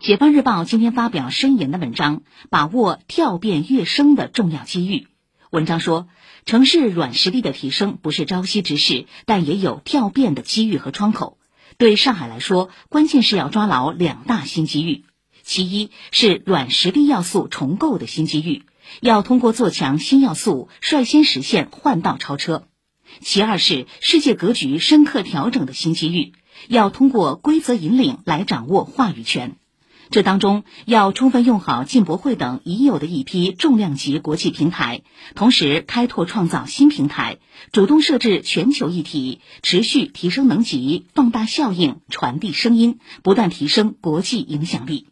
解放日报今天发表深研的文章，把握跳变跃升的重要机遇。文章说，城市软实力的提升不是朝夕之事，但也有跳变的机遇和窗口。对上海来说，关键是要抓牢两大新机遇。其一是软实力要素重构的新机遇，要通过做强新要素，率先实现换道超车；其二是世界格局深刻调整的新机遇，要通过规则引领来掌握话语权。这当中要充分用好进博会等已有的一批重量级国际平台，同时开拓创造新平台，主动设置全球议题，持续提升能级，放大效应，传递声音，不断提升国际影响力。